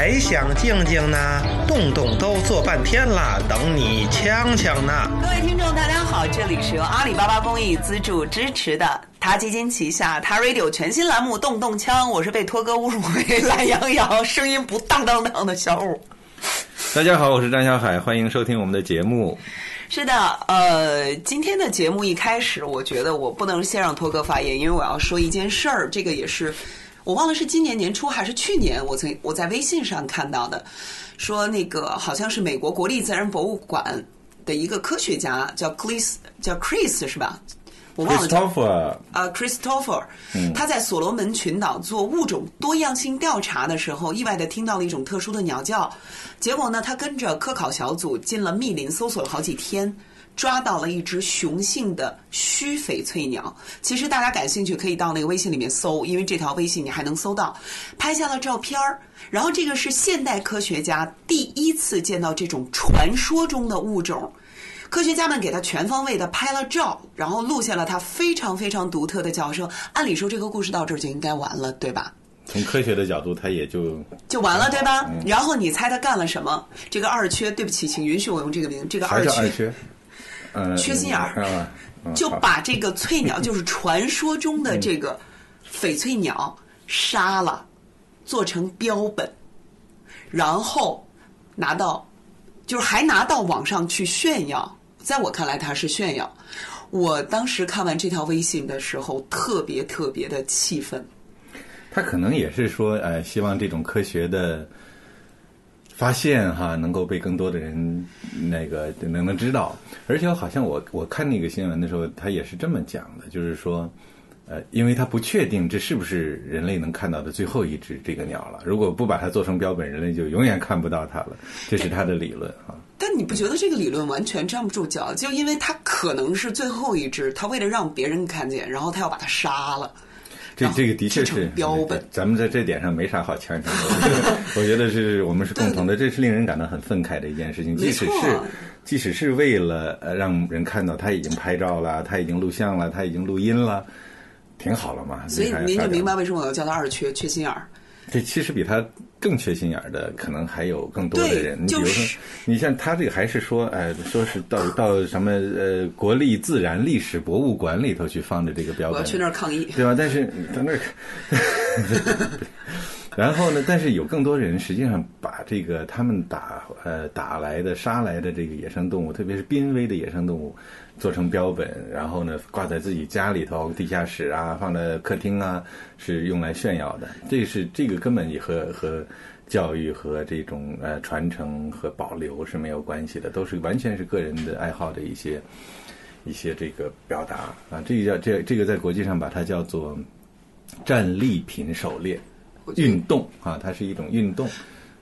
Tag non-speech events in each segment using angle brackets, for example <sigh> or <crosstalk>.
还想静静呢？动动都做半天了，等你锵锵呢。各位听众，大家好，这里是由阿里巴巴公益资助支持的他基金旗下他 Radio 全新栏目《动动枪》，我是被托哥侮辱为懒羊羊，声音不当当当的小五。大家好，我是张小海，欢迎收听我们的节目。是的，呃，今天的节目一开始，我觉得我不能先让托哥发言，因为我要说一件事儿。这个也是我忘了是今年年初还是去年，我曾我在微信上看到的，说那个好像是美国国立自然博物馆的一个科学家叫 Chris 叫 Chris 是吧？我忘了叫。Christopher，呃，Christopher，他在所罗门群岛做物种多样性调查的时候，意外的听到了一种特殊的鸟叫。结果呢，他跟着科考小组进了密林搜索了好几天，抓到了一只雄性的虚翡翠鸟。其实大家感兴趣可以到那个微信里面搜，因为这条微信你还能搜到，拍下了照片儿。然后这个是现代科学家第一次见到这种传说中的物种。科学家们给他全方位的拍了照，然后录下了他非常非常独特的叫声。按理说这个故事到这儿就应该完了，对吧？从科学的角度，他也就就完了，对吧？然后你猜他干了什么？这个二缺，对不起，请允许我用这个名，这个二缺缺，心眼儿就把这个翠鸟，<laughs> 就是传说中的这个翡翠鸟杀了，做成标本，然后拿到，就是还拿到网上去炫耀。在我看来，它是炫耀。我当时看完这条微信的时候，特别特别的气愤。他可能也是说，呃，希望这种科学的发现哈，能够被更多的人那个能能知道。而且好像我我看那个新闻的时候，他也是这么讲的，就是说，呃，因为他不确定这是不是人类能看到的最后一只这个鸟了。如果不把它做成标本，人类就永远看不到它了。这是他的理论啊。但你不觉得这个理论完全站不住脚？就因为它可能是最后一只，他为了让别人看见，然后他要把它杀了。这这个的确是标本咱们在这点上没啥好强求的。<laughs> 我觉得是我们是共同的，这是令人感到很愤慨的一件事情。即使是即使是为了呃让人看到他已经拍照了，他已经录像了，他已经录音了，挺好了嘛。所以您就明白为什么我要叫他二缺缺心眼儿。这其实比他更缺心眼儿的，可能还有更多的对人。你比如说，你像他这个还是说，哎，说是到到什么呃国立自然历史博物馆里头去放的这个标本，我要去那儿抗议。对吧？但是在那儿，<laughs> 然后呢？但是有更多人实际上把这个他们打呃打来的、杀来的这个野生动物，特别是濒危的野生动物，做成标本，然后呢挂在自己家里头、地下室啊，放在客厅啊，是用来炫耀的。这是这个根本也和和。教育和这种呃传承和保留是没有关系的，都是完全是个人的爱好的一些一些这个表达啊，这个叫这这个在国际上把它叫做战利品狩猎运动啊，它是一种运动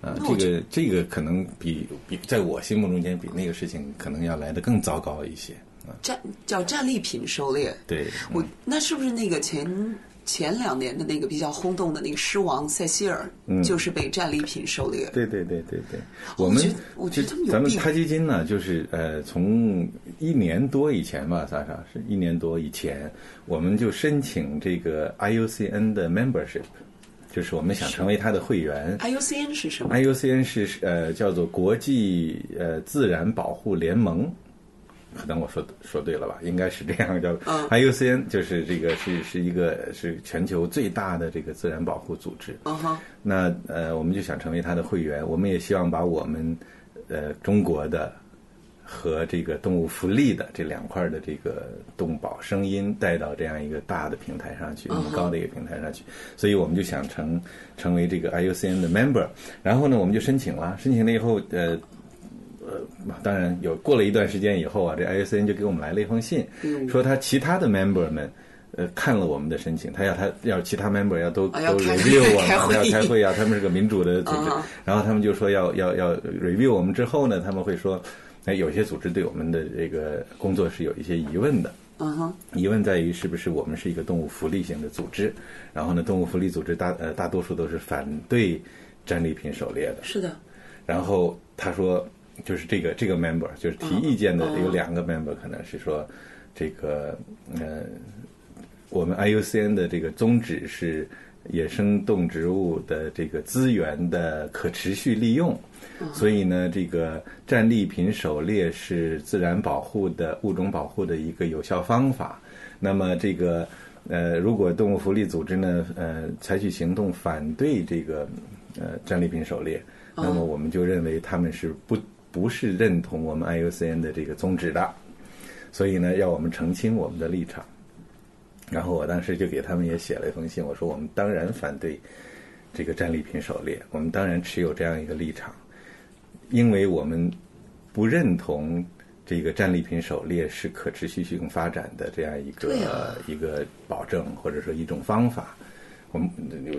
啊，这个这个可能比比在我心目中间比那个事情可能要来的更糟糕一些啊，战叫战利品狩猎。对，我那是不是那个前前两年的那个比较轰动的那个狮王塞西尔，就是被战利品狩猎？对对对对对，我们我觉得他们咱们开基金呢，就是呃，从一年多以前吧，莎莎是一年多以前，我们就申请这个 IUCN 的 membership，就是我们想成为它的会员。IUCN 是什么？IUCN 是呃叫做国际呃自然保护联盟，可能我说说对了吧？应该是这样叫。嗯 IUCN 就是这个是是一个是全球最大的这个自然保护组织。嗯哼，那呃，我们就想成为它的会员，我们也希望把我们呃中国的和这个动物福利的这两块的这个动保声音带到这样一个大的平台上去，那么高的一个平台上去，所以我们就想成成为这个 IUCN 的 member，然后呢，我们就申请了，申请了以后，呃。呃，当然有过了一段时间以后啊，这 IUCN 就给我们来了一封信，说他其他的 member 们，呃，看了我们的申请，他要他要其他 member 要都都 review 我们，要开会啊，他们是个民主的组织。嗯，<laughs> 然后他们就说要要要 review 我们之后呢，他们会说，哎，有些组织对我们的这个工作是有一些疑问的，嗯哼，疑问在于是不是我们是一个动物福利型的组织，然后呢，动物福利组织大呃大多数都是反对战利品狩猎的，是的，然后他说，就是这个这个 member，就是提意见的嗯。有两个 member，可能是说，这个呃，我们 IUCN 的这个宗旨是野生动植物的这个资源的可持续利用。所以呢，这个战利品狩猎是自然保护的物种保护的一个有效方法。那么这个呃，如果动物福利组织呢呃采取行动反对这个呃战利品狩猎，那么我们就认为他们是不不是认同我们 IUCN 的这个宗旨的。所以呢，要我们澄清我们的立场。然后我当时就给他们也写了一封信，我说我们当然反对这个战利品狩猎，我们当然持有这样一个立场。因为我们不认同这个战利品狩猎是可持续性发展的这样一个一个保证，或者说一种方法。我们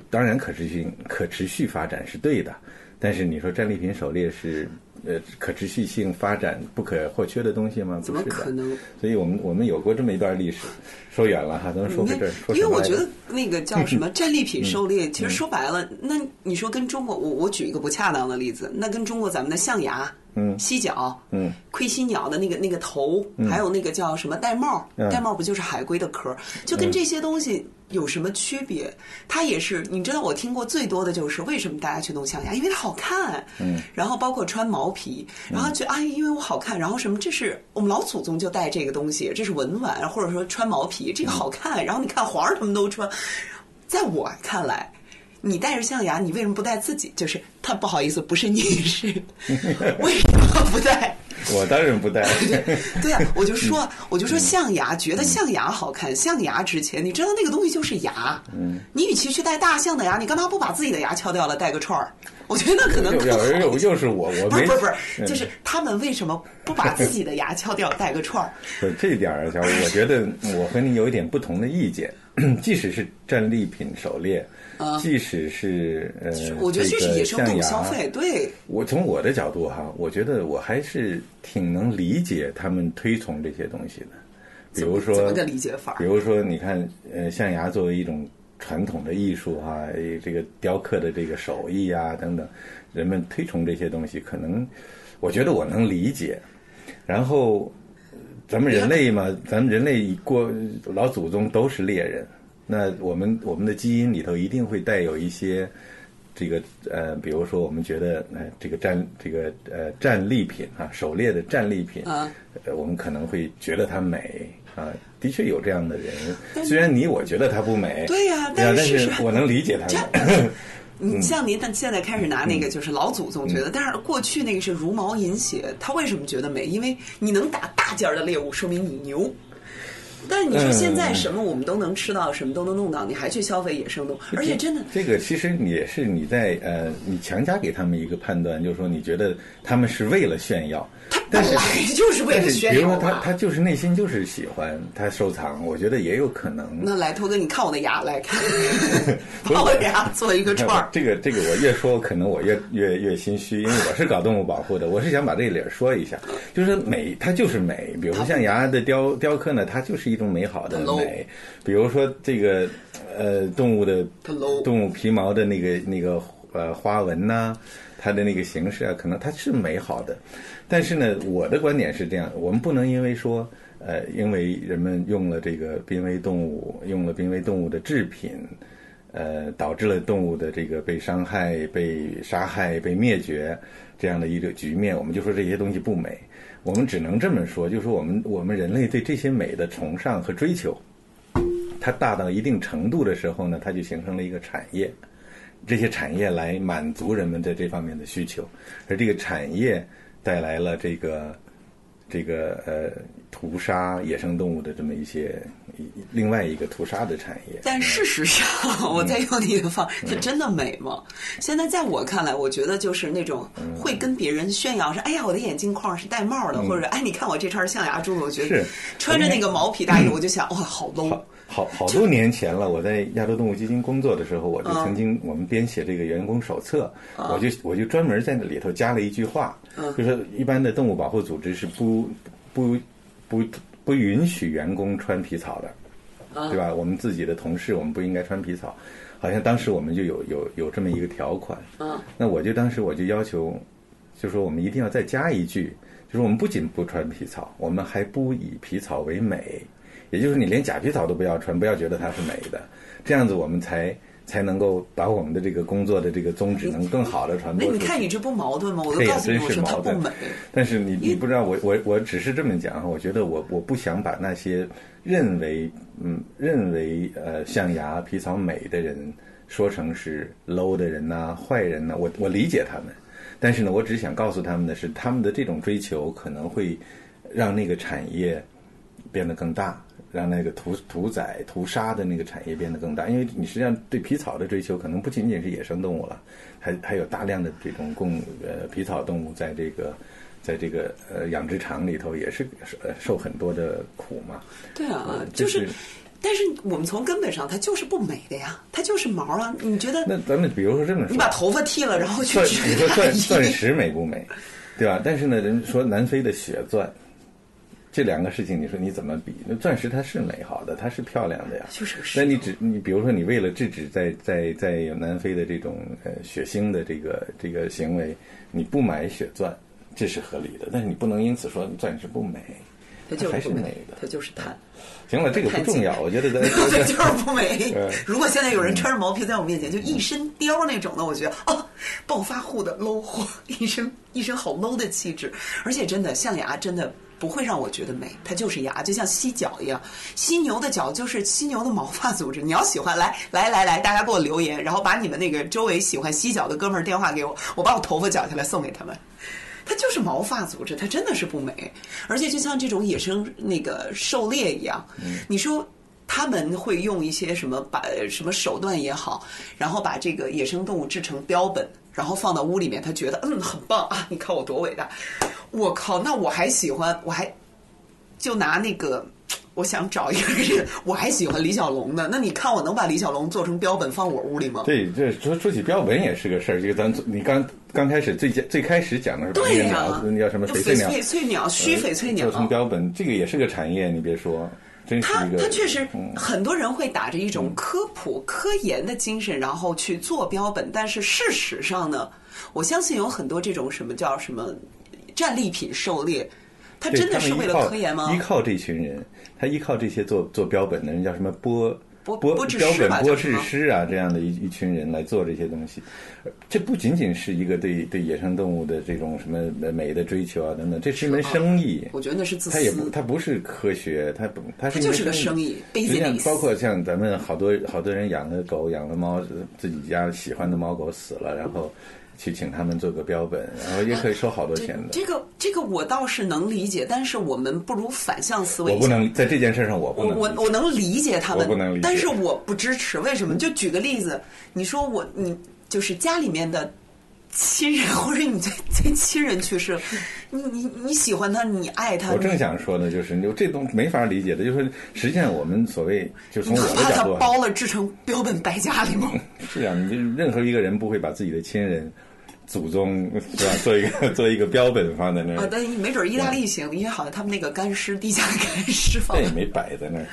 当然可持续可持续发展是对的，但是你说战利品狩猎是呃可持续性发展不可或缺的东西吗？怎么可能？所以我们我们有过这么一段历史。说远了哈，咱们说回这儿。因为我觉得那个叫 <laughs> 什么战利品狩猎，其实说白了，那你说跟中国，我我举一个不恰当的例子，那跟中国咱们的象牙。嗯，犀角，嗯，盔犀鸟的那个那个头，还有那个叫什么玳瑁，玳瑁不就是海龟的壳？就跟这些东西有什么区别？它也是，你知道我听过最多的就是为什么大家去弄象牙，因为它好看。嗯，然后包括穿毛皮，然后就啊，因为我好看，然后什么，这是我们老祖宗就戴这个东西，这是文玩，或者说穿毛皮，这个好看。然后你看皇上他们都穿，在我看来。你戴着象牙，你为什么不戴自己？就是他不好意思，不是你是 <laughs> 为什么不戴？我当然不戴。<laughs> 对啊，我就说，我就说象牙，觉得象牙好看，象牙值钱。你知道那个东西就是牙。嗯。你与其去戴大象的牙，你干嘛不把自己的牙敲掉了戴个串儿？我觉得那可能更好。又又是我，我没不是不是，就是他们为什么不把自己的牙敲掉戴个串儿？不是这一点儿，小我觉得我和你有一点不同的意见。<clears throat> 即使是战利品狩猎。即使是呃，我觉得这是野生动物消费。对，我从我的角度哈，我觉得我还是挺能理解他们推崇这些东西的。比如说，怎么个理解法？比如说，你看，呃，象牙作为一种传统的艺术哈，这个雕刻的这个手艺啊等等，人们推崇这些东西，可能我觉得我能理解。然后，咱们人类嘛，咱们人类过老祖宗都是猎人。那我们我们的基因里头一定会带有一些这个呃，比如说我们觉得呃这个战这个呃战利品啊，狩猎的战利品啊，呃，我们可能会觉得它美啊，的确有这样的人。虽然你我觉得他不美，对呀，但是我能理解他们。<laughs> 你像您，现在开始拿那个就是老祖宗觉得，但是过去那个是茹毛饮血，他为什么觉得美？因为你能打大件的猎物，说明你牛。但是你说现在什么我们都能吃到，什么都能弄到，你还去消费野生动物？而且真的，这个其实也是你在呃，你强加给他们一个判断，就是说你觉得他们是为了炫耀。他本来就是为了。比如说他他就是内心就是喜欢他收藏，我觉得也有可能。那来，头哥，你看我的牙来看，<laughs> 把我的牙做一个串儿。这个这个我越说可能我越越越心虚，因为我是搞动物保护的，我是想把这个理儿说一下，就是美，它就是美。比如说像牙的雕雕刻呢，它就是一种美好的美。比如说这个呃动物的动物皮毛的那个那个呃花纹呐，它的那个形式啊，可能它是美好的。但是呢，我的观点是这样：我们不能因为说，呃，因为人们用了这个濒危动物，用了濒危动物的制品，呃，导致了动物的这个被伤害、被杀害、被灭绝这样的一个局面，我们就说这些东西不美。我们只能这么说，就是说我们我们人类对这些美的崇尚和追求，它大到一定程度的时候呢，它就形成了一个产业，这些产业来满足人们在这方面的需求，而这个产业。带来了这个这个呃屠杀野生动物的这么一些另外一个屠杀的产业。但事实上，我再用你的方，它真的美吗？现在在我看来，我觉得就是那种会跟别人炫耀说：“哎呀，我的眼镜框是戴帽的，或者哎，你看我这串象牙珠子。”我觉得穿着那个毛皮大衣，我就想哇，好 low。好好多年前了，我在亚洲动物基金工作的时候，我就曾经我们编写这个员工手册，我就我就专门在那里头加了一句话，就是一般的动物保护组织是不不不不允许员工穿皮草的，对吧？我们自己的同事我们不应该穿皮草，好像当时我们就有有有这么一个条款。那我就当时我就要求，就说我们一定要再加一句，就是我们不仅不穿皮草，我们还不以皮草为美。也就是你连假皮草都不要穿，不要觉得它是美的，这样子我们才才能够把我们的这个工作的这个宗旨能更好的传播。那你看你这不矛盾吗？我都对呀，告诉你，真我说它是矛盾不美。。但是你你不知道，我我我只是这么讲，我觉得我我不想把那些认为嗯认为呃象牙皮草美的人说成是 low 的人呐、坏人呐、我我理解他们，但是呢，我只想告诉他们的是，他们的这种追求可能会让那个产业变得更大。让那个屠屠宰、屠杀的那个产业变得更大，因为你实际上对皮草的追求，可能不仅仅是野生动物了，还还有大量的这种供呃皮草动物在这个在这个呃养殖场里头也是呃受很多的苦嘛。对啊嗯，就就是是，但是我们从根本上，它就是不美的呀，它就是毛啊。你觉得那咱们比如说这么说，你把头发剃了，然后去钻，织你说，钻钻石美不美，对吧？但是呢，人说南非的血钻，这两个事情，你说你怎么比？那钻石它是美好的，它是漂亮的呀。就是个那你只你比如说，你为了制止在在在南非的这种呃血腥的这个这个行为，你不买血钻，这是合理的。但是你不能因此说钻石不美，它就是不美的。它就是碳。行了，这个不重要，我觉得咱对，就是不美 <laughs> 嗯。如果现在有人穿着毛皮在我面前，就一身貂那种的，我觉得哦，暴发户的 low 货，<laughs> 一身一身好 low 的气质。而且真的象牙真的不会让我觉得美，它就是牙，就像犀角一样。犀牛的角就是犀牛的毛发组织。你要喜欢，来来来来，大家给我留言，然后把你们那个周围喜欢犀角的哥们儿电话给我，我把我头发绞下来送给他们。它就是毛发组织，它真的是不美，而且就像这种野生那个狩猎一样，你说他们会用一些什么把什么手段也好，然后把这个野生动物制成标本，然后放到屋里面，他觉得嗯很棒啊，你看我多伟大，我靠，那我还喜欢，我还就拿那个。我想找一个人，我还喜欢李小龙呢。那你看，我能把李小龙做成标本放我屋里吗？对，这说说起标本也是个事儿。这个咱你刚刚开始最最开始讲的是对呀、那叫什么翡翠鸟，翡翠鸟、须翡翠鸟做成标本，这个也是个产业。你别说，他。他确实嗯很多人会打着一种科普、科研的精神，然后去做标本，但是事实上呢，我相信有很多这种什么叫什么战利品狩猎，他真的是为了科研吗依？靠这群人，他依靠这些做做标本的人，叫什么播播播播制标师啊，这样的一一群人来做这些东西。呃这不仅仅是一个对对野生动物的这种什么美的追求啊等等，这是一门生意。我觉得那是自私它也不，私。它不是科学，它不，它是就是个生意实际上包括像咱们好多好多人养的狗、养的猫，自己家喜欢的猫狗死了，然后去请他们做个标本，然后也可以收好多钱的。这个这个我倒是能理解，但是我们不如反向思维我。不能在这件事上，我不能我我能理解他们，我不能理解但是我不支持。为什么？就举个例子，你说我你就是家里面的亲人，或者你最最亲人去世，你你你喜欢他，你爱他，我正想说呢就是，就这东没法理解的，就是实际上我们所谓，就从我的角度啊，包了制成标本摆家里吗？<laughs> 是啊，你就任何一个人不会把自己的亲人、祖宗是吧，做一个 <laughs> 做一个标本放在那啊，儿，但没准意大利行，因为好像他们那个干尸地下干尸放这也没摆在那儿。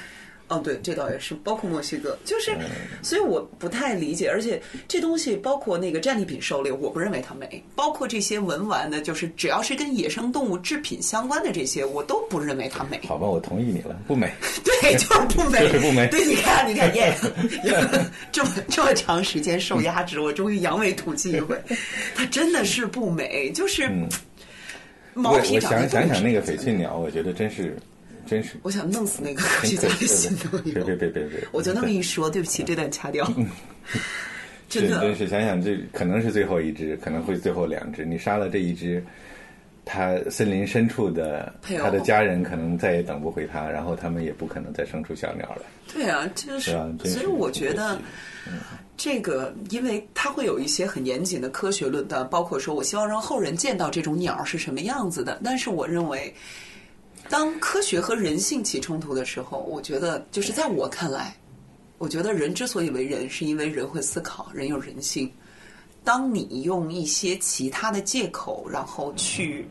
哦，对，这倒也是，包括墨西哥，就是，嗯所以我不太理解，而且这东西包括那个战利品狩猎，我不认为它美，包括这些文玩的，就是只要是跟野生动物制品相关的这些，我都不认为它美。好吧，我同意你了，不美。<laughs> 对，就是不美，<laughs> 就是不美对，你看，你看，耶，<laughs> 这么这么长时间受压制，我终于扬眉吐气一回，它真的是不美，就是毛我我皮长得想想想那个翡翠鸟，我觉得真是真是我想弄死那个科学家的心都别有。别别别别，我就那么一说，对不起，这段掐掉。<laughs> 真的，是真是想想这可能是最后一只，可能会最后两只。你杀了这一只，它森林深处的它的家人可能再也等不回它，然后他们也不可能再生出小鸟来。对啊，就是所以我觉得这个，因为它会有一些很严谨的科学论断，包括说我希望让后人见到这种鸟是什么样子的。但是我认为，当科学和人性起冲突的时候，我觉得就是在我看来，我觉得人之所以为人，是因为人会思考，人有人性。当你用一些其他的借口，然后去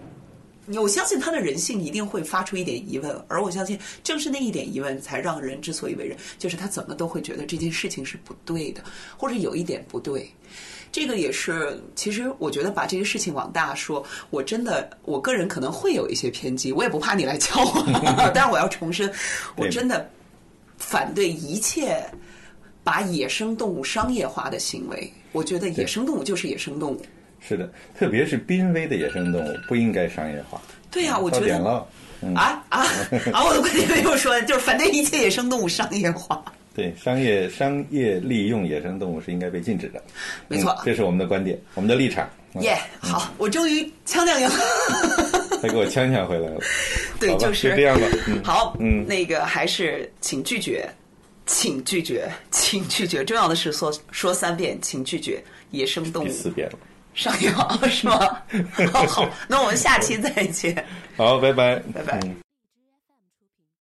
我相信他的人性一定会发出一点疑问，而我相信正是那一点疑问，才让人之所以为人，就是他怎么都会觉得这件事情是不对的，或者有一点不对。这个也是，其实我觉得把这个事情往大说，我真的，我个人可能会有一些偏激，我也不怕你来教我，<laughs> 但是我要重申，我真的反对一切把野生动物商业化的行为。我觉得野生动物就是野生动物。是的，特别是濒危的野生动物不应该商业化。对呀、我觉得点了。嗯啊啊啊！我的观点没有说，就是反对一切野生动物商业化。对，商业商业利用野生动物是应该被禁止的。没错嗯这是我们的观点，我们的立场。嗯耶、好，我终于腔调赢了。他给我呛呛回来了。<laughs> 对，就是就这样吧。嗯，好，嗯那个还是请拒绝，请拒绝，请拒绝。重要的是说说三遍，请拒绝野生动物第四遍了。商业化，是吗？好 <laughs> 好，那我们下期再见。好，拜拜。拜拜嗯